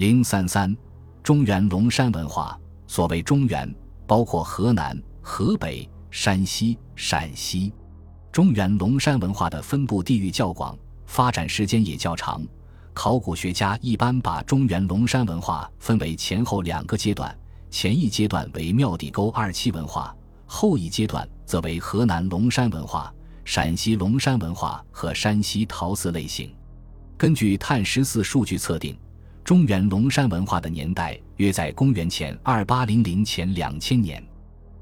零三三，中原龙山文化。所谓中原，包括河南、河北、山西、陕西。中原龙山文化的分布地域较广，发展时间也较长。考古学家一般把中原龙山文化分为前后两个阶段，前一阶段为庙底沟二期文化，后一阶段则为河南龙山文化、陕西龙山文化和山西陶寺类型。根据碳十四数据测定。中原龙山文化的年代约在公元前二八零零前两千年。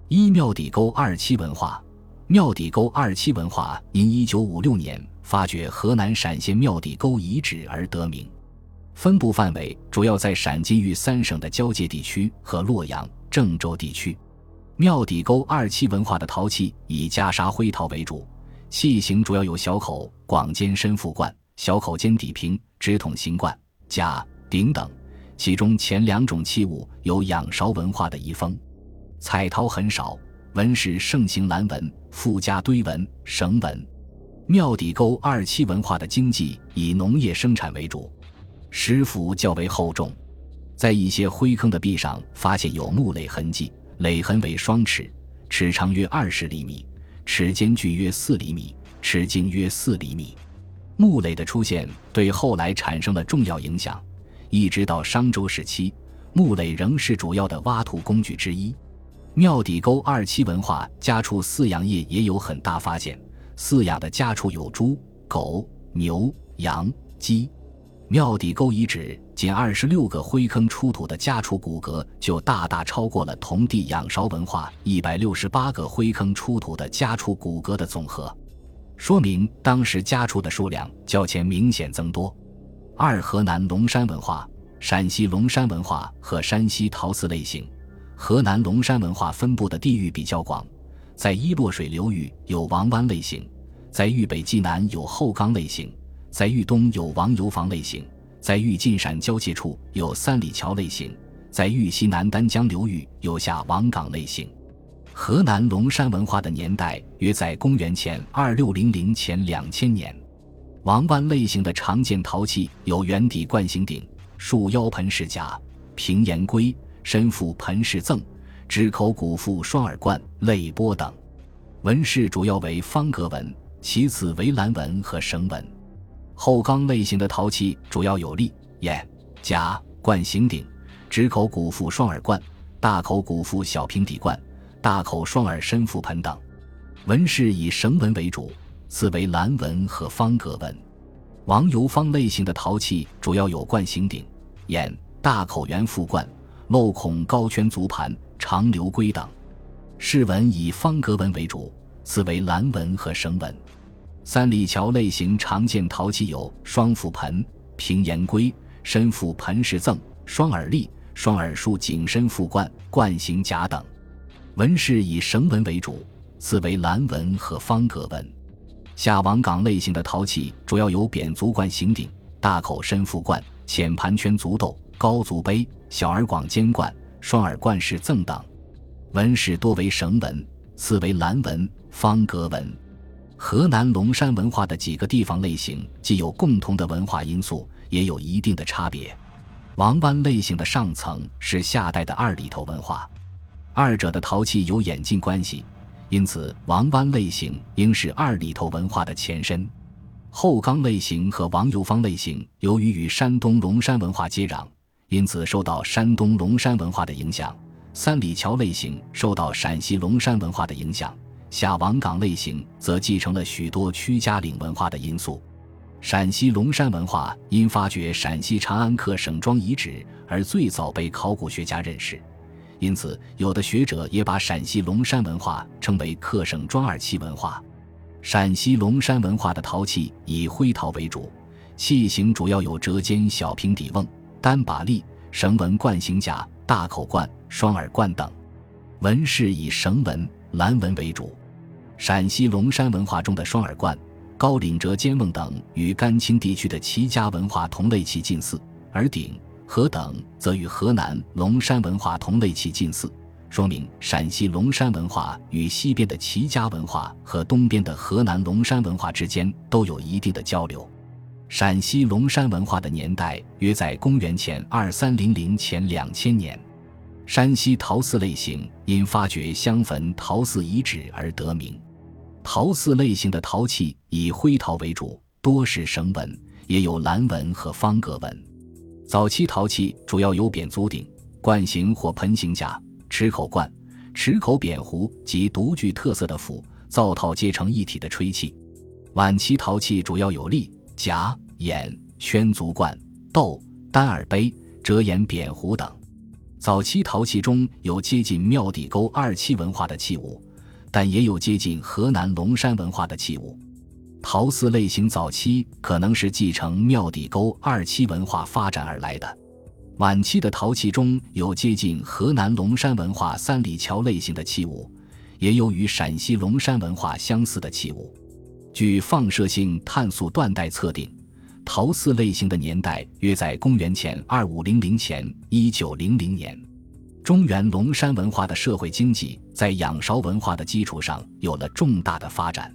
一庙底沟二期文化，庙底沟二期文化因一九五六年发掘河南陕县庙底沟遗址而得名。分布范围主要在陕晋豫三省的交界地区和洛阳、郑州地区。庙底沟二期文化的陶器以袈裟灰陶为主，器型主要有小口、广尖深腹罐、小口尖底瓶、直筒形罐、夹。鼎等，其中前两种器物有仰韶文化的遗风，彩陶很少，纹饰盛行蓝纹，附加堆纹、绳纹。庙底沟二期文化的经济以农业生产为主，石斧较为厚重，在一些灰坑的壁上发现有木垒痕迹，垒痕为双齿，齿长约二十厘米，齿间距约四厘米，齿径约四厘米。木垒的出现对后来产生了重要影响。一直到商周时期，木垒仍是主要的挖土工具之一。庙底沟二期文化家畜饲养业也有很大发现，饲养的家畜有猪、狗、牛、羊、鸡。庙底沟遗址仅二十六个灰坑出土的家畜骨骼，就大大超过了同地仰韶文化一百六十八个灰坑出土的家畜骨骼的总和，说明当时家畜的数量较前明显增多。二河南龙山文化、陕西龙山文化和山西陶瓷类型。河南龙山文化分布的地域比较广，在伊洛水流域有王湾类型，在豫北冀南有后岗类型，在豫东有王油坊类型，在豫晋陕交界处有三里桥类型，在豫西南丹江流域有下王岗类型。河南龙山文化的年代约在公元前二六零零前两千年。王湾类型的常见陶器有圆底冠形鼎、束腰盆式甲、平沿龟、深腹盆式赠、直口鼓腹双耳罐、泪钵等。纹饰主要为方格纹，其次为蓝纹和绳纹。后缸类型的陶器主要有立、眼、甲、冠形鼎、直口鼓腹双耳罐、大口鼓腹小平底罐、大口双耳深腹盆等。纹饰以绳纹为主。此为蓝纹和方格纹，王油坊类型的陶器主要有冠形鼎、眼、大口圆腹罐、镂孔高圈足盘、长流龟等。饰纹以方格纹为主，此为蓝纹和绳纹。三里桥类型常见陶器有双腹盆、平沿龟、深腹盆式赠、双耳立、双耳束颈身腹罐、冠形甲等。纹饰以绳纹为主，此为蓝纹和方格纹。下王岗类型的陶器主要有扁足冠形鼎、大口深腹罐、浅盘圈足豆、高足杯、小而广尖罐、双耳罐式赠等，纹饰多为绳纹，次为蓝纹、方格纹。河南龙山文化的几个地方类型既有共同的文化因素，也有一定的差别。王湾类型的上层是夏代的二里头文化，二者的陶器有演进关系。因此，王湾类型应是二里头文化的前身。后岗类型和王油坊类型由于与山东龙山文化接壤，因此受到山东龙山文化的影响。三里桥类型受到陕西龙山文化的影响，下王岗类型则继承了许多屈家岭文化的因素。陕西龙山文化因发掘陕西长安客省庄遗址而最早被考古学家认识。因此，有的学者也把陕西龙山文化称为客省庄二期文化。陕西龙山文化的陶器以灰陶为主，器型主要有折尖小平底瓮、单把立、绳纹罐形甲、大口罐、双耳罐等，纹饰以绳纹、蓝纹为主。陕西龙山文化中的双耳罐、高领折尖瓮等与甘青地区的齐家文化同类器近似，而鼎。河等则与河南龙山文化同类器近似，说明陕西龙山文化与西边的齐家文化和东边的河南龙山文化之间都有一定的交流。陕西龙山文化的年代约在公元前二三零零前两千年。山西陶寺类型因发掘香坟陶寺遗址而得名。陶寺类型的陶器以灰陶为主，多是绳纹，也有蓝纹和方格纹。早期陶器主要有扁足鼎、罐形或盆形架、持口罐、持口扁壶及独具特色的釜、灶套结成一体的吹器。晚期陶器主要有立、夹、眼、圈足罐、斗、单耳杯、折眼扁壶等。早期陶器中有接近庙底沟二期文化的器物，但也有接近河南龙山文化的器物。陶寺类型早期可能是继承庙底沟二期文化发展而来的，晚期的陶器中有接近河南龙山文化三里桥类型的器物，也有与陕西龙山文化相似的器物。据放射性碳素断代测定。陶寺类型的年代约在公元前二五零零前一九零零年。中原龙山文化的社会经济在仰韶文化的基础上有了重大的发展，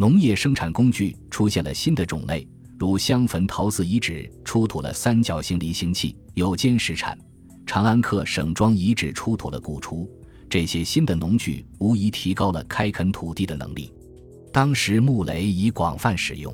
农业生产工具出现了新的种类，如香坟陶寺遗址出土了三角形犁形器，有尖石铲；长安客省庄遗址出土了鼓锄，这些新的农具无疑提高了开垦土地的能力。当时木雷已广泛使用。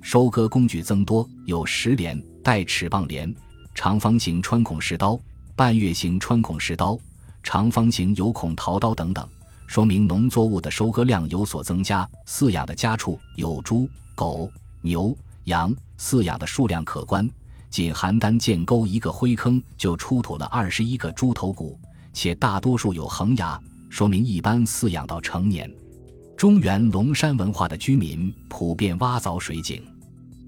收割工具增多，有石镰、带齿棒镰、长方形穿孔石刀、半月形穿孔石刀、长方形有孔陶刀等等，说明农作物的收割量有所增加。饲养的家畜有猪、狗、牛、羊，饲养的数量可观。仅邯郸建沟一个灰坑就出土了二十一个猪头骨，且大多数有横牙，说明一般饲养到成年。中原龙山文化的居民普遍挖凿水井。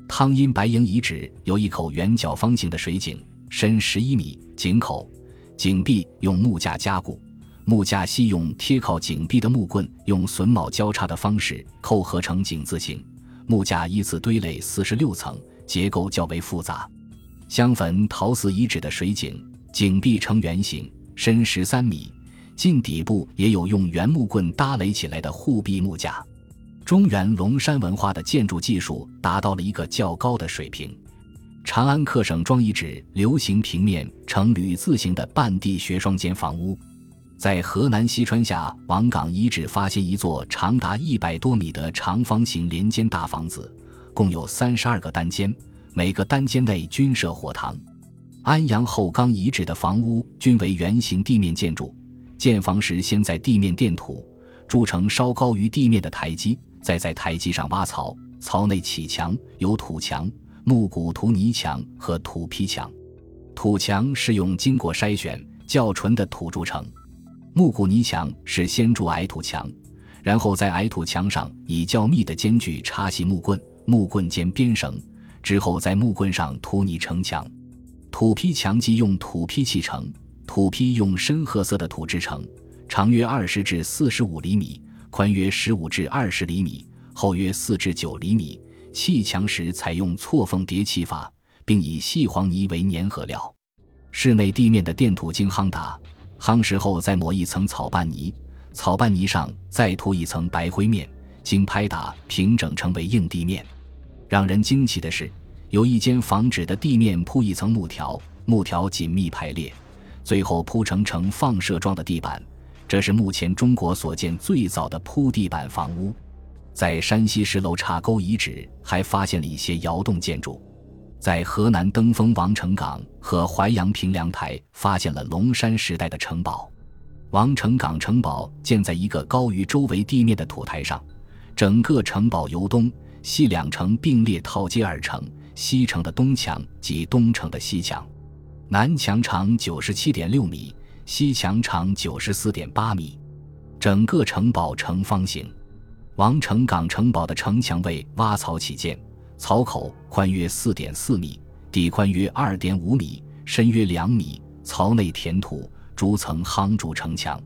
汤阴白营遗址有一口圆角方形的水井，深十一米，井口、井壁用木架加固，木架系用贴靠井壁的木棍，用榫卯交叉的方式扣合成井字形。木架依次堆垒四十六层，结构较为复杂。香坟陶寺遗址的水井，井壁呈圆形，深十三米，近底部也有用圆木棍搭垒起来的护壁木架。中原龙山文化的建筑技术达到了一个较高的水平。长安客省庄遗址流行平面呈铝字形的半地穴双间房屋，在河南西川下王岗遗址发现一座长达一百多米的长方形连间大房子，共有三十二个单间，每个单间内均设火堂。安阳后岗遗址的房屋均为圆形地面建筑，建房时先在地面垫土，筑成稍高于地面的台基。再在台基上挖槽，槽内起墙，有土墙、木骨土泥墙和土坯墙。土墙是用经过筛选较纯的土筑成，木骨泥墙是先筑矮土墙，然后在矮土墙上以较密的间距插系木棍，木棍间编绳，之后在木棍上涂泥成墙。土坯墙基用土坯砌成，土坯用深褐色的土制成，长约二十至四十五厘米。宽约十五至二十厘米，厚约四至九厘米。砌墙时采用错缝叠砌法，并以细黄泥为粘合料。室内地面的垫土经夯打，夯实后再抹一层草拌泥，草拌泥上再涂一层白灰面，经拍打平整成为硬地面。让人惊奇的是，有一间房址的地面铺一层木条，木条紧密排列，最后铺成呈放射状的地板。这是目前中国所见最早的铺地板房屋，在山西石楼岔沟遗址还发现了一些窑洞建筑，在河南登封王城岗和淮阳平凉台发现了龙山时代的城堡。王城岗城堡建在一个高于周围地面的土台上，整个城堡由东西两城并列套接而成，西城的东墙及东城的西墙，南墙长九十七点六米。西墙长九十四点八米，整个城堡呈方形。王城岗城堡的城墙为挖槽起建，槽口宽约四点四米，底宽约二点五米，深约两米。槽内填土，逐层夯筑城墙。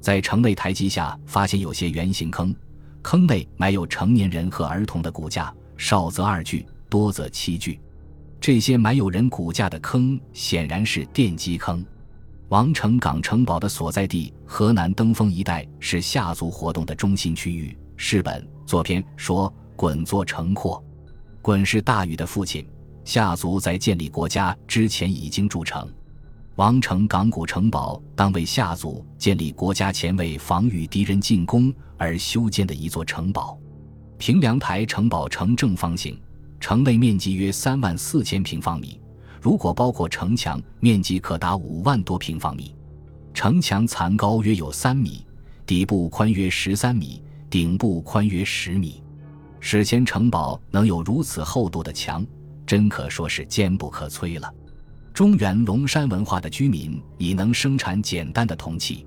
在城内台基下发现有些圆形坑，坑内埋有成年人和儿童的骨架，少则二具，多则七具。这些埋有人骨架的坑显然是奠基坑。王城岗城堡的所在地河南登封一带是夏族活动的中心区域。世本作篇说：“滚作城廓。”鲧是大禹的父亲，夏族在建立国家之前已经筑城。王城港古城堡当为夏族建立国家前为防御敌人进攻而修建的一座城堡。平凉台城堡呈正方形，城内面积约三万四千平方米，如果包括城墙，面积可达五万多平方米。城墙残高约有三米，底部宽约十三米，顶部宽约十米。史前城堡能有如此厚度的墙，真可说是坚不可摧了。中原龙山文化的居民已能生产简单的铜器，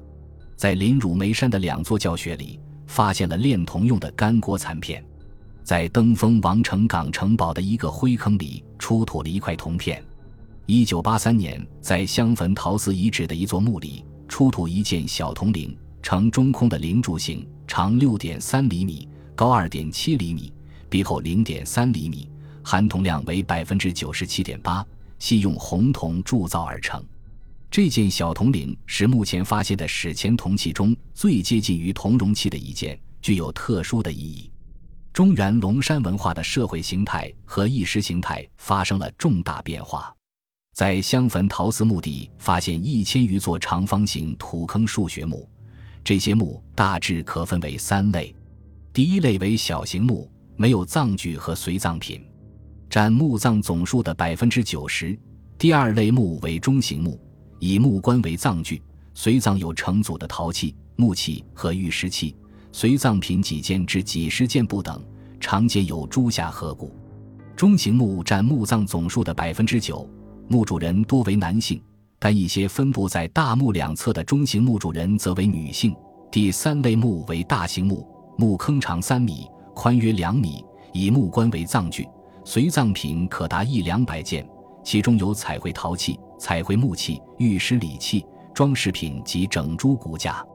在临汝眉山的两座教学里发现了炼铜用的干锅残片，在登封王城港城堡的一个灰坑里出土了一块铜片。一九八三年，在香坟陶寺遗址的一座墓里出土一件小铜铃，呈中空的铃柱形，长六点三厘米，高二点七厘米，壁厚零点三厘米，含铜量为百分之九十七点八。系用红铜铸造而成，这件小铜铃是目前发现的史前铜器中最接近于铜容器的一件，具有特殊的意义。中原龙山文化的社会形态和意识形态发生了重大变化。在香坟陶寺墓地发现一千余座长方形土坑数学墓，这些墓大致可分为三类：第一类为小型墓，没有葬具和随葬品。占墓葬总数的百分之九十。第二类墓为中型墓，以木棺为葬具，随葬有成组的陶器、木器和玉石器，随葬品几件至几十件不等，常见有猪下颌骨。中型墓占墓葬总数的百分之九，墓主人多为男性，但一些分布在大墓两侧的中型墓主人则为女性。第三类墓为大型墓，墓坑长三米，宽约两米，以木棺为葬具。随葬品可达一两百件，其中有彩绘陶器、彩绘木器、玉石礼器、装饰品及整株骨架。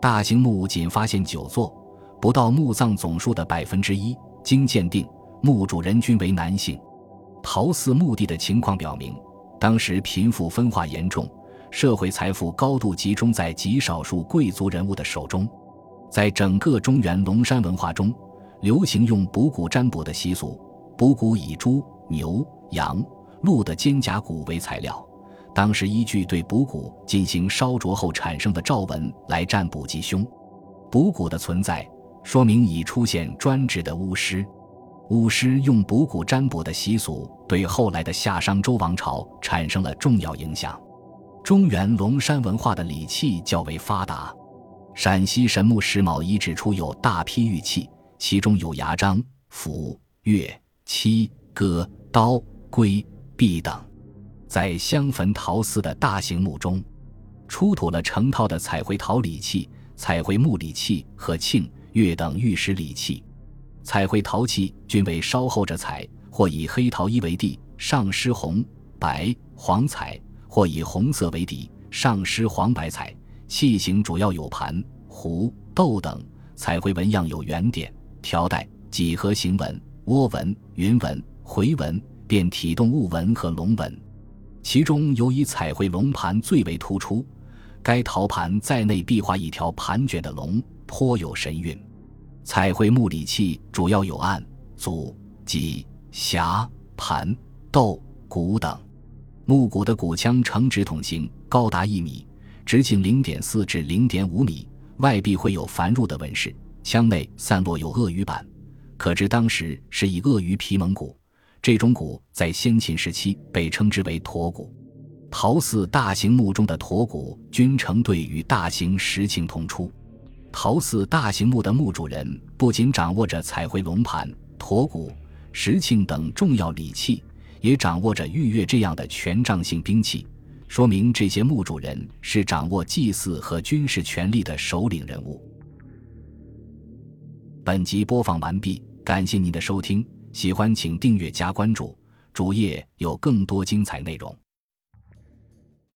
大型墓仅发现九座，不到墓葬总数的百分之一。经鉴定，墓主人均为男性。陶寺墓地的情况表明，当时贫富分化严重，社会财富高度集中在极少数贵族人物的手中。在整个中原龙山文化中，流行用卜骨占卜的习俗。卜骨以猪、牛、羊、鹿的肩胛骨为材料，当时依据对卜骨进行烧灼后产生的兆纹来占卜吉凶。卜骨的存在，说明已出现专职的巫师。巫师用卜骨占卜的习俗，对后来的夏商周王朝产生了重要影响。中原龙山文化的礼器较为发达，陕西神木石卯遗址出有大批玉器，其中有牙璋、斧、钺。七戈刀龟璧等，在香坟陶寺的大型墓中，出土了成套的彩绘陶礼器、彩绘木礼器和磬、钺等玉石礼器。彩绘陶器均为烧后着彩，或以黑陶衣为地，上施红、白、黄彩，或以红色为底，上施黄白彩。器型主要有盘、壶、豆等，彩绘纹样有圆点、条带、几何形纹。涡纹、云纹、回纹、变体动物纹和龙纹，其中尤以彩绘龙盘最为突出。该陶盘在内壁画一条盘卷的龙，颇有神韵。彩绘木礼器主要有案、组、戟、匣、盘、豆、鼓等。木鼓的鼓腔呈直筒形，高达一米，直径零点四至零点五米，外壁会有繁缛的纹饰，腔内散落有鳄鱼板。可知当时是以鳄鱼皮蒙骨，这种骨在先秦时期被称之为驼骨。陶寺大型墓中的驼骨均成对与大型石磬同出。陶寺大型墓的墓主人不仅掌握着彩绘龙盘、驼骨、石磬等重要礼器，也掌握着玉钺这样的权杖性兵器，说明这些墓主人是掌握祭祀和军事权力的首领人物。本集播放完毕。感谢您的收听，喜欢请订阅加关注，主页有更多精彩内容。